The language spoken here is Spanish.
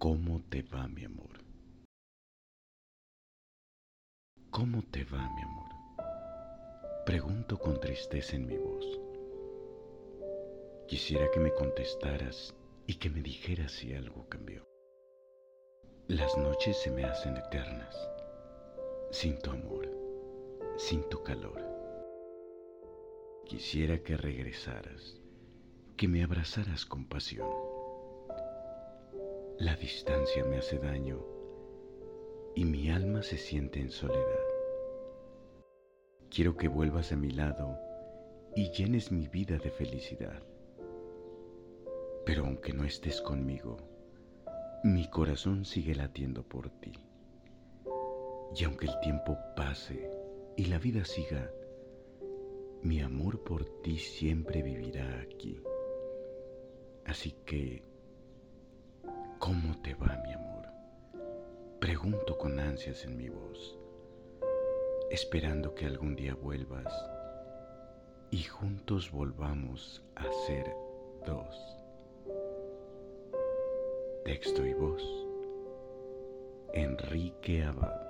¿Cómo te va, mi amor? ¿Cómo te va, mi amor? Pregunto con tristeza en mi voz. Quisiera que me contestaras y que me dijeras si algo cambió. Las noches se me hacen eternas, sin tu amor, sin tu calor. Quisiera que regresaras, que me abrazaras con pasión. La distancia me hace daño y mi alma se siente en soledad. Quiero que vuelvas a mi lado y llenes mi vida de felicidad. Pero aunque no estés conmigo, mi corazón sigue latiendo por ti. Y aunque el tiempo pase y la vida siga, mi amor por ti siempre vivirá aquí. Así que, ¿cómo te va, mi amor? Pregunto con ansias en mi voz, esperando que algún día vuelvas y juntos volvamos a ser dos. Texto y voz, Enrique Abad.